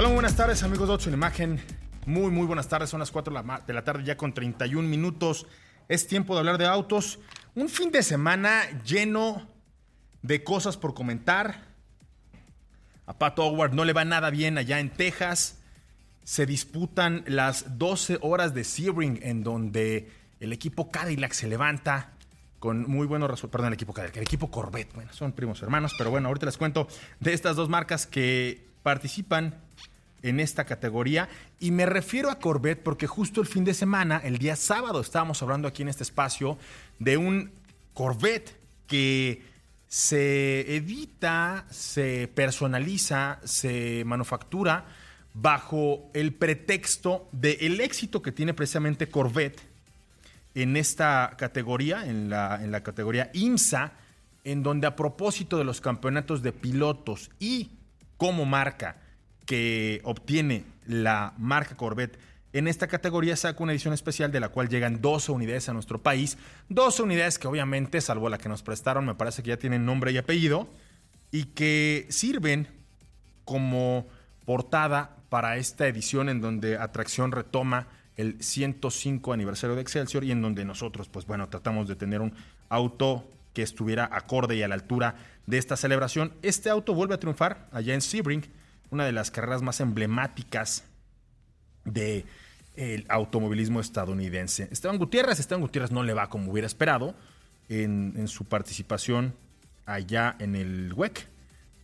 Hola, muy buenas tardes, amigos de Ocho en Imagen. Muy, muy buenas tardes. Son las 4 de la tarde, ya con 31 minutos. Es tiempo de hablar de autos. Un fin de semana lleno de cosas por comentar. A Pat Howard no le va nada bien allá en Texas. Se disputan las 12 horas de Sebring, en donde el equipo Cadillac se levanta con muy buenos resultados. Perdón, el equipo Cadillac, el equipo Corvette. Bueno, son primos hermanos, pero bueno, ahorita les cuento de estas dos marcas que participan en esta categoría. Y me refiero a Corvette porque justo el fin de semana, el día sábado, estábamos hablando aquí en este espacio de un Corvette que se edita, se personaliza, se manufactura bajo el pretexto del éxito que tiene precisamente Corvette en esta categoría, en la, en la categoría IMSA, en donde a propósito de los campeonatos de pilotos y como marca, que obtiene la marca Corvette en esta categoría saca una edición especial de la cual llegan 12 unidades a nuestro país. 12 unidades que obviamente, salvo la que nos prestaron, me parece que ya tienen nombre y apellido y que sirven como portada para esta edición en donde Atracción retoma el 105 aniversario de Excelsior y en donde nosotros, pues bueno, tratamos de tener un auto que estuviera acorde y a la altura de esta celebración. Este auto vuelve a triunfar allá en Sebring una de las carreras más emblemáticas del automovilismo estadounidense. Esteban Gutiérrez, Esteban Gutiérrez no le va como hubiera esperado en, su participación allá en el WEC.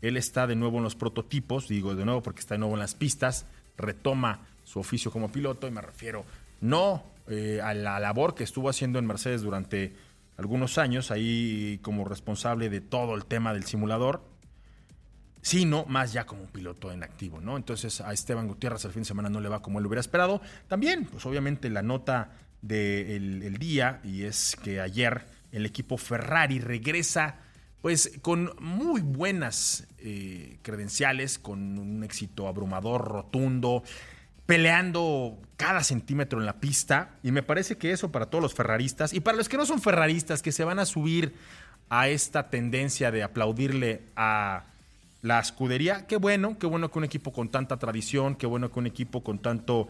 Él está de nuevo en los prototipos, digo de nuevo porque está de nuevo en las pistas, retoma su oficio como piloto y me refiero no eh, a la labor que estuvo haciendo en Mercedes durante algunos años, ahí como responsable de todo el tema del simulador, sino más ya como piloto en activo, ¿no? Entonces a Esteban Gutiérrez el fin de semana no le va como él hubiera esperado. También, pues obviamente la nota del día, y es que ayer el equipo Ferrari regresa pues con muy buenas eh, credenciales, con un éxito abrumador, rotundo, peleando cada centímetro en la pista. Y me parece que eso para todos los ferraristas y para los que no son ferraristas, que se van a subir a esta tendencia de aplaudirle a la escudería. Qué bueno, qué bueno que un equipo con tanta tradición, qué bueno que un equipo con tanto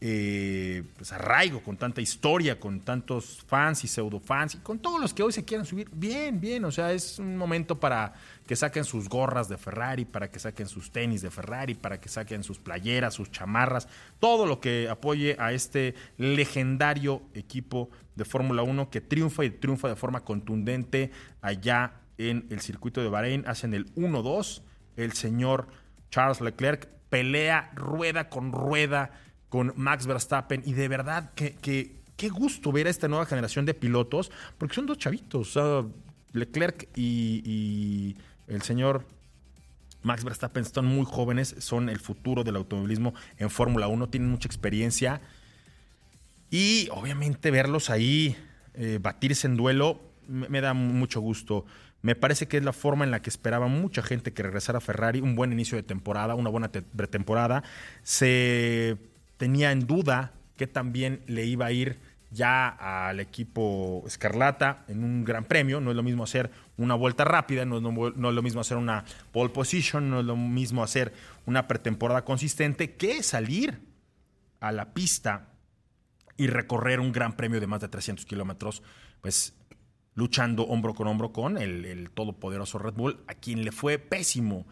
eh, pues, arraigo, con tanta historia, con tantos fans y pseudo fans, y con todos los que hoy se quieran subir. Bien, bien, o sea, es un momento para que saquen sus gorras de Ferrari, para que saquen sus tenis de Ferrari, para que saquen sus playeras, sus chamarras, todo lo que apoye a este legendario equipo de Fórmula 1 que triunfa y triunfa de forma contundente allá en el circuito de Bahrein. Hacen el 1-2 el señor Charles Leclerc pelea rueda con rueda con Max Verstappen y de verdad que, qué gusto ver a esta nueva generación de pilotos porque son dos chavitos, Leclerc y, el señor Max Verstappen están muy jóvenes, son el futuro del automovilismo en Fórmula 1, tienen mucha experiencia y obviamente verlos ahí eh, batirse en duelo me da mucho gusto. Me parece que es la forma en la que esperaba mucha gente que regresara a Ferrari, un buen inicio de temporada, una buena pretemporada. Se tenía en duda que también le iba a ir ya al equipo Escarlata en un gran premio. No es lo mismo hacer una vuelta rápida, no es, lo, mismo hacer una pole position, no es lo mismo hacer una pretemporada consistente que salir a la pista y recorrer un gran premio de más de 300 kilómetros. Pues luchando hombro con hombro con el, todopoderoso Red Bull, a quien le fue pésimo.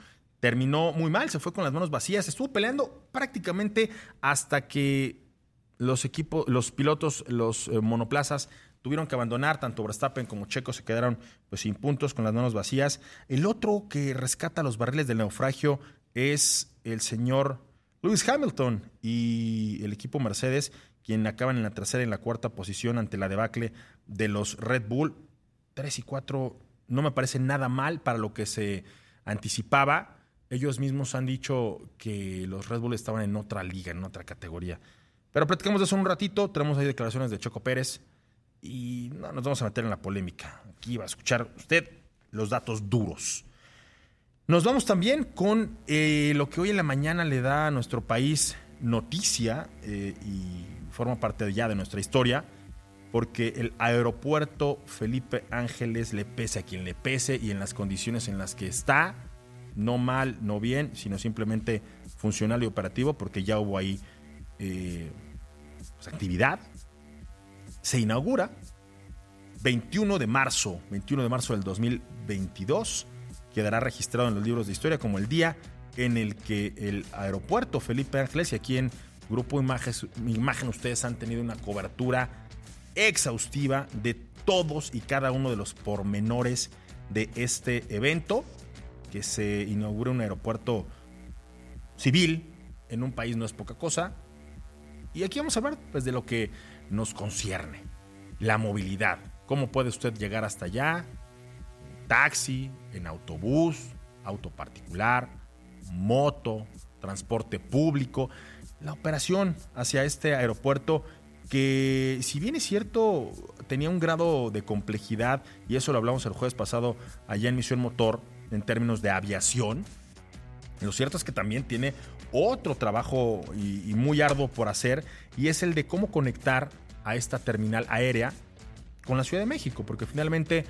Terminó muy mal, se fue con las manos vacías, estuvo peleando prácticamente hasta que los equipos, los pilotos, los eh, monoplazas tuvieron que abandonar, tanto Verstappen como Checo se quedaron pues sin puntos con las manos vacías. El otro que rescata los barriles del naufragio es el señor Lewis Hamilton y el equipo Mercedes, quien acaban en la tercera y en la cuarta posición ante la debacle de los Red Bull. 3 y 4 no me parece nada mal para lo que se anticipaba. Ellos mismos han dicho que los Red Bull estaban en otra liga, en otra categoría. Pero platicamos de eso un ratito. Tenemos ahí declaraciones de Choco Pérez y no nos vamos a meter en la polémica. Aquí va a escuchar usted los datos duros. Nos vamos también con eh, lo que hoy en la mañana le da a nuestro país noticia eh, y forma parte ya de nuestra historia porque el aeropuerto Felipe Ángeles le pese a quien le pese y en las condiciones en las que está, no mal, no bien, sino simplemente funcional y operativo, porque ya hubo ahí eh, pues, actividad. Se inaugura 21 de marzo, 21 de marzo del 2022, quedará registrado en los libros de historia como el día en el que el aeropuerto Felipe Ángeles y aquí en Grupo Imagen, Imagen ustedes han tenido una cobertura exhaustiva de todos y cada uno de los pormenores de este evento, que se inaugura un aeropuerto civil en un país no es poca cosa. Y aquí vamos a hablar pues, de lo que nos concierne, la movilidad. ¿Cómo puede usted llegar hasta allá? Taxi, en autobús, auto particular, moto, transporte público. La operación hacia este aeropuerto que si bien es cierto tenía un grado de complejidad, y eso lo hablamos el jueves pasado allá en Misión Motor, en términos de aviación, lo cierto es que también tiene otro trabajo y, muy arduo por hacer, y es el de cómo conectar a esta terminal aérea con la Ciudad de México, porque finalmente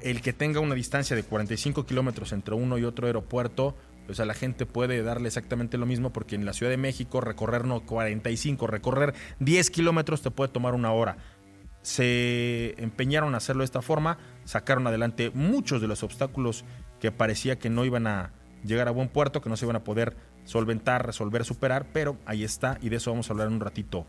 el que tenga una distancia de 45 kilómetros entre uno y otro aeropuerto, pues a la gente puede darle exactamente lo mismo porque en la Ciudad de México recorrer no 45, recorrer 10 kilómetros te puede tomar una hora. Se empeñaron a hacerlo de esta forma, sacaron adelante muchos de los obstáculos que parecía que no iban a llegar a buen puerto, que no se iban a poder solventar, resolver, superar, pero ahí está y de eso vamos a hablar en un ratito.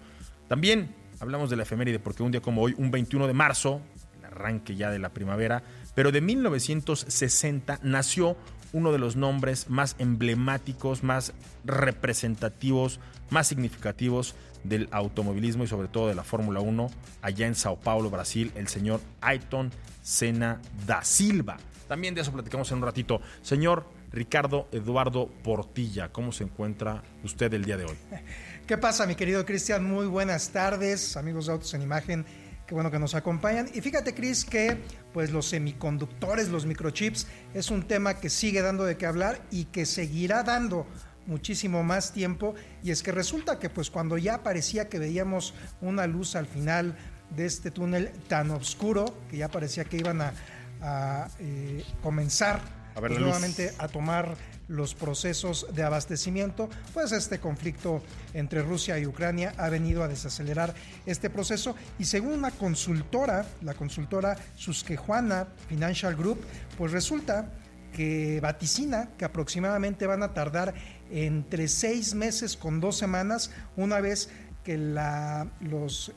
También hablamos de la efeméride porque un día como hoy, un 21 de marzo, el arranque ya de la primavera, pero de 1960 nació uno de los nombres más emblemáticos, más representativos, más significativos del automovilismo y sobre todo de la Fórmula 1 allá en Sao Paulo, Brasil, el señor Ayrton Senna da Silva. También de eso platicamos en un ratito. Señor Ricardo Eduardo Portilla, ¿cómo se encuentra usted el día de hoy? ¿Qué pasa, mi querido Cristian? Muy buenas tardes, amigos de Autos en Imagen. Qué bueno que nos acompañan. Y fíjate, Cris, que pues los semiconductores, los microchips, es un tema que sigue dando de qué hablar y que seguirá dando muchísimo más tiempo. Y es que resulta que pues cuando ya parecía que veíamos una luz al final de este túnel tan oscuro, que ya parecía que iban a, a eh, comenzar a pues, nuevamente a tomar los procesos de abastecimiento, pues este conflicto entre Rusia y Ucrania ha venido a desacelerar este proceso. Y según una consultora, la consultora Susquejuana Financial Group, pues resulta que vaticina que aproximadamente van a tardar entre seis meses con dos semanas una vez que la,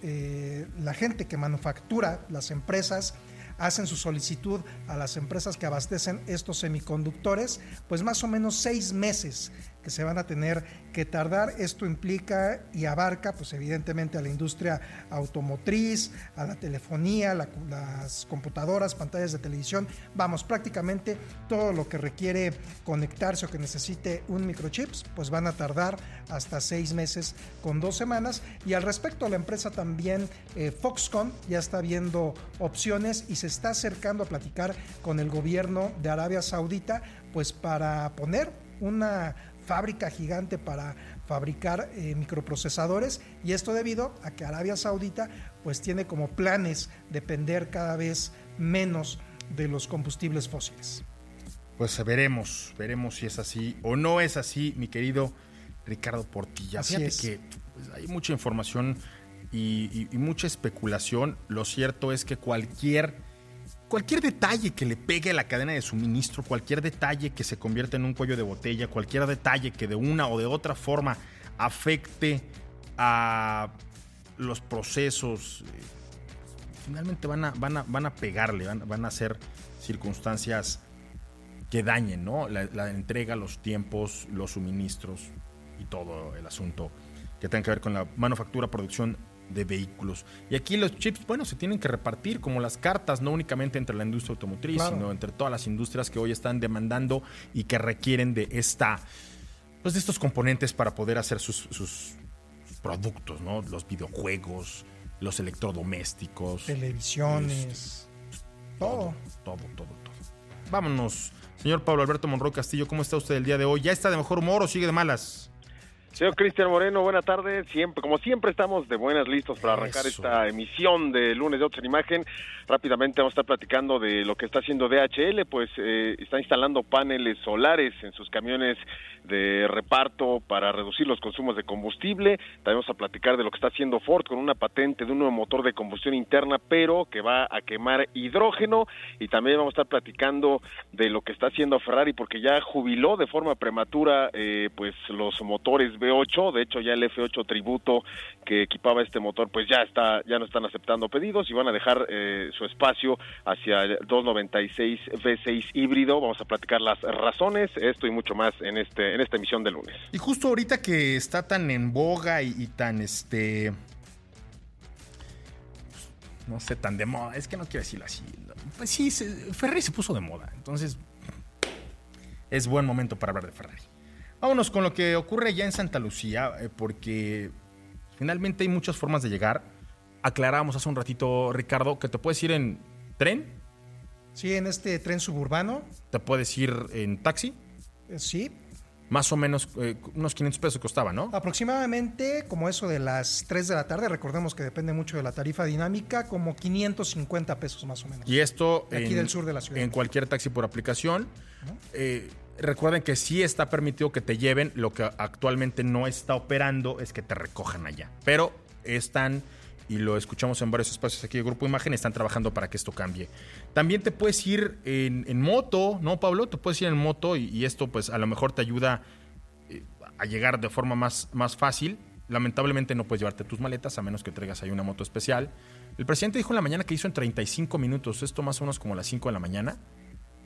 eh, la gente que manufactura, las empresas, hacen su solicitud a las empresas que abastecen estos semiconductores, pues más o menos seis meses que se van a tener que tardar. Esto implica y abarca, pues evidentemente, a la industria automotriz, a la telefonía, las computadoras, pantallas de televisión. Vamos, prácticamente todo lo que requiere conectarse o que necesite un microchips, pues van a tardar hasta seis meses con dos semanas. Y al respecto, la empresa también, eh, Foxconn, ya está viendo opciones y se está acercando a platicar con el gobierno de Arabia Saudita, pues para poner una fábrica gigante para fabricar eh, microprocesadores y esto debido a que Arabia Saudita pues tiene como planes depender cada vez menos de los combustibles fósiles. Pues veremos, veremos si es así o no es así, mi querido Ricardo Portilla. Así Fíjate que pues, hay mucha información y mucha especulación. Lo cierto es que cualquier cualquier detalle que le pegue a la cadena de suministro, cualquier detalle que se convierta en un cuello de botella, cualquier detalle que de una o de otra forma afecte a los procesos, eh, finalmente van a, van a, van a pegarle, van, a ser circunstancias que dañen ¿no? la, la entrega, los tiempos, los suministros y todo el asunto que tenga que ver con la manufactura, producción de vehículos. Y aquí los chips, bueno, se tienen que repartir como las cartas, no únicamente entre la industria automotriz, sino entre todas las industrias que hoy están demandando y que requieren de esta, pues de estos componentes para poder hacer sus, productos, ¿no? Los videojuegos, los electrodomésticos, televisiones, todo. todo, todo, todo. Vámonos, señor Pablo Alberto Monroy Castillo, ¿cómo está usted el día de hoy? ¿Ya está de mejor humor o sigue de malas? Señor Cristian Moreno, buena tarde. Siempre, como siempre, estamos de buenas listos para arrancar Eso. esta emisión de lunes de Autos en Imagen. Rápidamente vamos a estar platicando de lo que está haciendo DHL, pues eh, está instalando paneles solares en sus camiones de reparto para reducir los consumos de combustible. También vamos a platicar de lo que está haciendo Ford con una patente de un nuevo motor de combustión interna, pero que va a quemar hidrógeno. Y también vamos a estar platicando de lo que está haciendo Ferrari, porque ya jubiló de forma prematura eh, pues los motores V8. De hecho, ya el F8 tributo que equipaba este motor, pues ya está, ya no están aceptando pedidos y van a dejar eh, su espacio hacia el 296 V6 híbrido. Vamos a platicar las razones, esto y mucho más en este en esta emisión de lunes. Y justo ahorita que está tan en boga y, tan este. No sé, tan de moda. Es que no quiero decirlo así. Pues sí, Ferrari se puso de moda. Entonces. Es buen momento para hablar de Ferrari. Vámonos con lo que ocurre ya en Santa Lucía, eh, porque finalmente hay muchas formas de llegar. Aclarábamos hace un ratito, Ricardo, que te puedes ir en tren, Sí, en este tren suburbano, te puedes ir en taxi, eh, sí. más o menos eh, unos 500 pesos costaba, ¿no? Aproximadamente como eso de las 3 de la tarde, recordemos que depende mucho de la tarifa dinámica, como 550 pesos más o menos. Y esto De aquí del sur de la ciudad. en cualquier taxi por aplicación. Eh, recuerden que sí está permitido que te lleven. Lo que actualmente no está operando es que te recojan allá. Pero están, y lo escuchamos en varios espacios aquí de Grupo Imagen, están trabajando para que esto cambie. También te puedes ir en, moto, ¿no, Pablo? Te puedes ir en moto y, esto pues a lo mejor te ayuda eh, a llegar de forma más, más fácil. Lamentablemente no puedes llevarte tus maletas a menos que traigas ahí una moto especial. El presidente dijo en la mañana que hizo en 35 minutos, esto más o menos como las 5 de la mañana.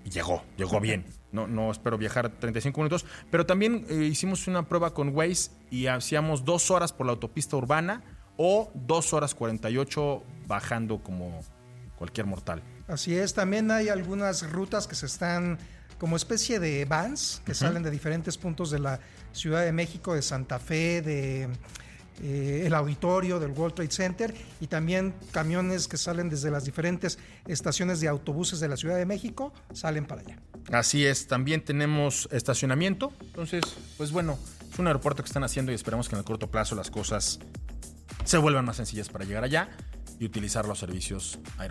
Y llegó, llegó bien. No, no espero viajar 35 minutos. Pero también eh, hicimos una prueba con Waze y hacíamos dos horas por la autopista urbana o dos horas 48 bajando como cualquier mortal. Así es, también hay algunas rutas que se están como especie de vans que salen de diferentes puntos de la Ciudad de México, de Santa Fe, de eh, el auditorio del World Trade Center y también camiones que salen desde las diferentes estaciones de autobuses de la Ciudad de México salen para allá. Así es, también tenemos estacionamiento. Entonces, pues bueno, es un aeropuerto que están haciendo y esperemos que en el corto plazo las cosas se vuelvan más sencillas para llegar allá y utilizar los servicios aeropuertos.